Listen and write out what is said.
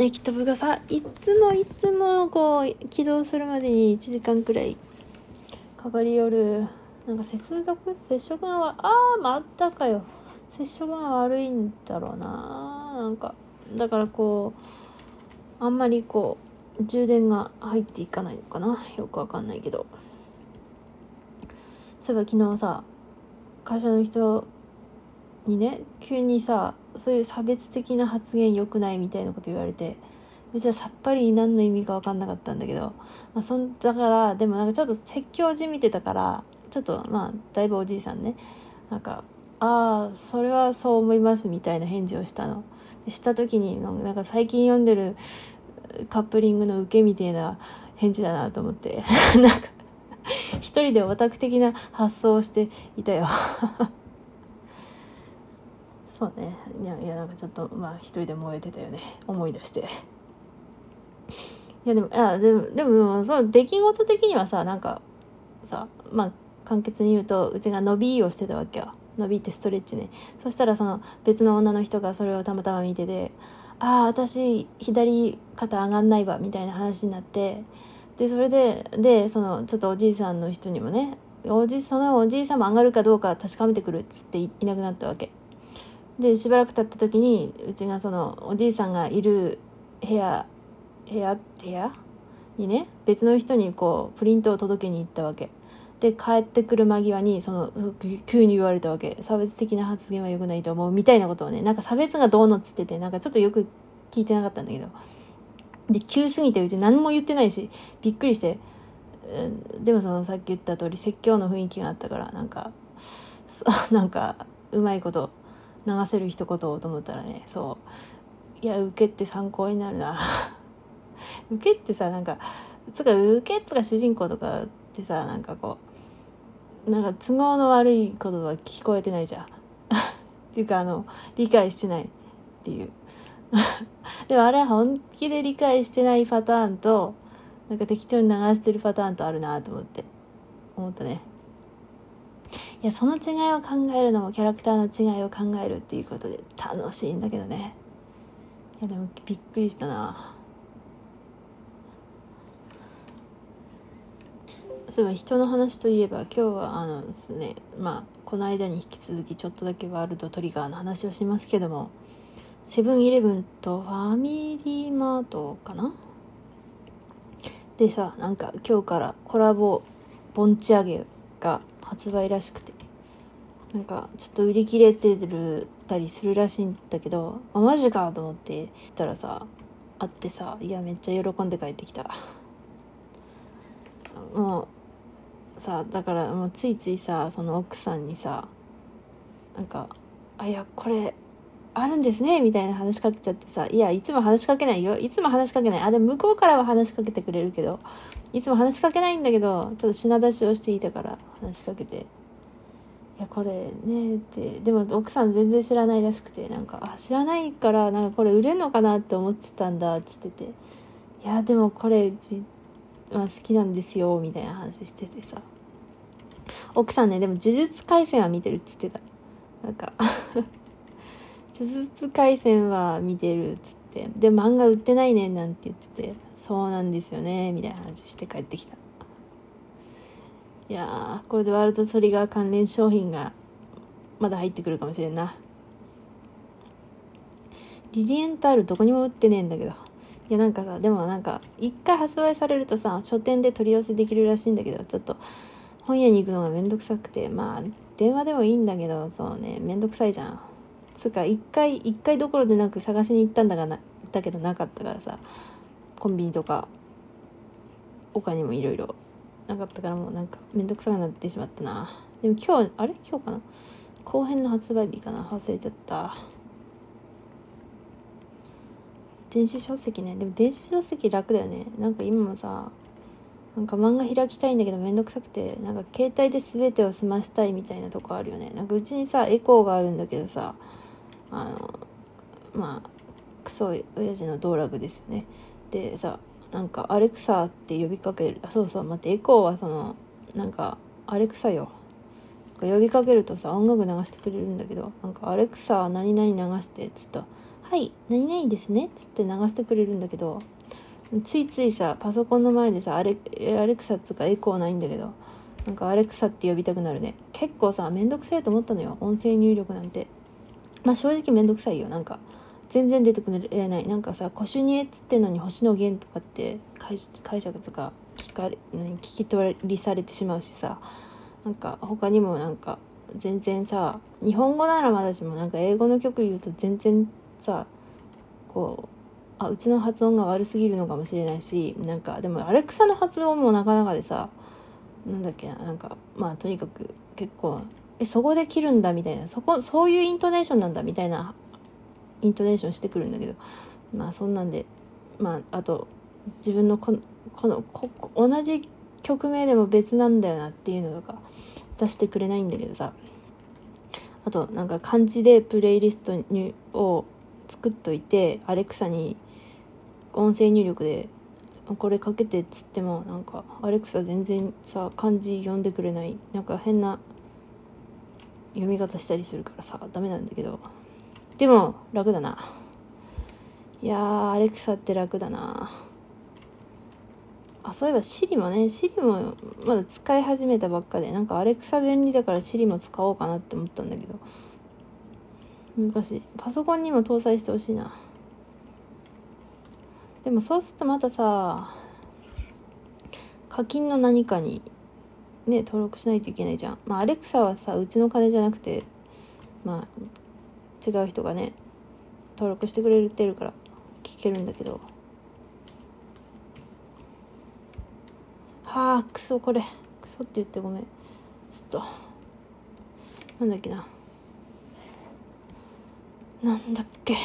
液飛ぶがさいつもいつもこう起動するまでに1時間くらいかかりよるなんか接続接触がああまったかよ。接触が悪いんだろうな。なんかだからこうあんまりこう充電が入っていかないのかな。よくわかんないけど。そういえば昨日さ会社の人にね急にさそういう差別的な発言良くないみたいなこと言われて別にさっぱり何の意味か分かんなかったんだけど、まあ、そんだからでもなんかちょっと説教じみてたからちょっとまあだいぶおじいさんねなんか「ああそれはそう思います」みたいな返事をしたの。した時になんか最近読んでるカップリングの受けみたいな返事だなと思って なんか一人でオタク的な発想をしていたよそうね。いやいやなんかちょっとまあ一人で燃えてたよね。思い出して。いやでもあでもでもその出来事的にはさなんかさまあ簡潔に言うとうちが伸びをしてたわけよ。伸びってストレッチね。そしたらその別の女の人がそれをたまたま見てて「ああ私左肩上がんないわ」みたいな話になってでそれででそのちょっとおじいさんの人にもねおじそのおじいさんも上がるかどうか確かめてくるっつっていなくなったわけ。でしばらく経った時にうちがそのおじいさんがいる部屋部屋部屋？にね別の人にこうプリントを届けに行ったわけ。で帰ってくる間際にその急に言われたわけ。差別的な発言は良くないと思うみたいなことをねなんか差別がどうのっつっててなんかちょっとよく聞いてなかったんだけど。で急すぎてうち何も言ってないしびっくりして、うん、でもそのさっき言った通り説教の雰囲気があったからなんかなんかうまいこと流せる一言をと思ったらねそう。いや受けって参考になるな。受けってさなんかつか受けっつか主人公とかってさなんかこうなんか都合の悪いことは聞こえてないじゃん。っていうかあの理解してないっていう。でもあれは本気で理解してないパターンとなんか適当に流してるパターンとあるなと思って思ったね。いやその違いを考えるのもキャラクターの違いを考えるっていうことで楽しいんだけどね。いやでもびっくりしたな。そういえば人の話といえば今日はあのですねまあこの間に引き続きちょっとだけワールドトリガーの話をしますけどもセブンイレブンとファミリーマートかな？でさなんか今日からコラボボンチ揚げが発売らしくて。なんかちょっと売り切れてるたりするらしいんだけどあマジかと思って言ったらさあってさいやめっちゃ喜んで帰ってきた。もうさだからもうついついさその奥さんにさなんか「あいやこれあるんですねみたいな話しかけちゃってさ、いや、いつも話しかけないよ。いつも話しかけない。あ、でも向こうからは話しかけてくれるけど、いつも話しかけないんだけど、ちょっと品出しをしていたから話しかけて、いや、これねって、でも奥さん全然知らないらしくて、なんか、あ、知らないから、なんかこれ売れるのかなって思ってたんだ、つってて、いや、でもこれうち、まあ、好きなんですよ、みたいな話しててさ。奥さんね、でも呪術廻戦は見てるっつってた。なんか呪術廻戦は見てるっつってで漫画売ってないねなんて言っててそうなんですよねみたいな話して帰ってきた。いやこれでワールドトリガー関連商品がまだ入ってくるかもしれんな。リリエンタールどこにも売ってねえんだけど。いやなんかさでもなんか一回発売されるとさ書店で取り寄せできるらしいんだけどちょっと本屋に行くのがめんどくさくて。まあ電話でもいいんだけどそうねめんどくさいじゃん。つか一回一回どころでなく探しに行ったんだがなだけどなかったからさコンビニとか他にもいろいろなかったからもうなんか面倒くさくなってしまったな。でも今日あれ？今日かな？後編の発売日かな？忘れちゃった。電子書籍ね。でも電子書籍楽だよね。なんか今もさなんか漫画開きたいんだけどめんどくさくてなんか携帯で全てを済ましたいみたいなとこあるよね。なんかうちにさエコーがあるんだけどさあのまあクソ親父の道楽ですよね。でさなんかアレクサって呼びかけるあそうそう待ってエコーはそのなんかアレクサよ。呼びかけるとさ音楽流してくれるんだけどなんかアレクサ何々流してっつった。ははい何々ですね」っつって流してくれるんだけどついついさパソコンの前でさアレアレクサっつうかエコーないんだけどなんかアレクサって呼びたくなるね。結構さめんどくせえと思ったのよ。音声入力なんて。まあ正直めんどくさいよ。なんか全然出てくれない。なんかさ「コシュニエ」っつってんのに「星野源」とかって解解釈とか聞かれ聞き取りされてしまうしさ。なんか他にもなんか全然さ日本語ならまだしもなんか英語の曲言うと全然さこうあうちの発音が悪すぎるのかもしれないしなんかでもアレクサの発音もなかなかでさなんだっけななんかまあとにかく結構えそこで切るんだみたいなそこそういうイントネーションなんだみたいなイントネーションしてくるんだけどまあそんなんでまああと自分のこのこのこ同じ曲名でも別なんだよなっていうのとか出してくれないんだけどさ。あとなんか漢字でプレイリストにを作っといてアレクサに音声入力でこれかけてっつってもなんかアレクサ全然さ漢字読んでくれない。なんか変な読み方したりするからさダメなんだけど。でも楽だな。いやアレクサって楽だな。あそういえばシリもねシリもまだ使い始めたばっかでなんかアレクサ便利だからシリも使おうかなって思ったんだけど。難しい。パソコンにも搭載してほしいな。でもそうするとまたさ課金の何かにね登録しないといけないじゃん。まあアレクサはさうちの金じゃなくてまあ違う人がね登録してくれてるから聞けるんだけど。はあクソこれ。クソって言ってごめん。ちょっと。なんだっけな。なんだっけ。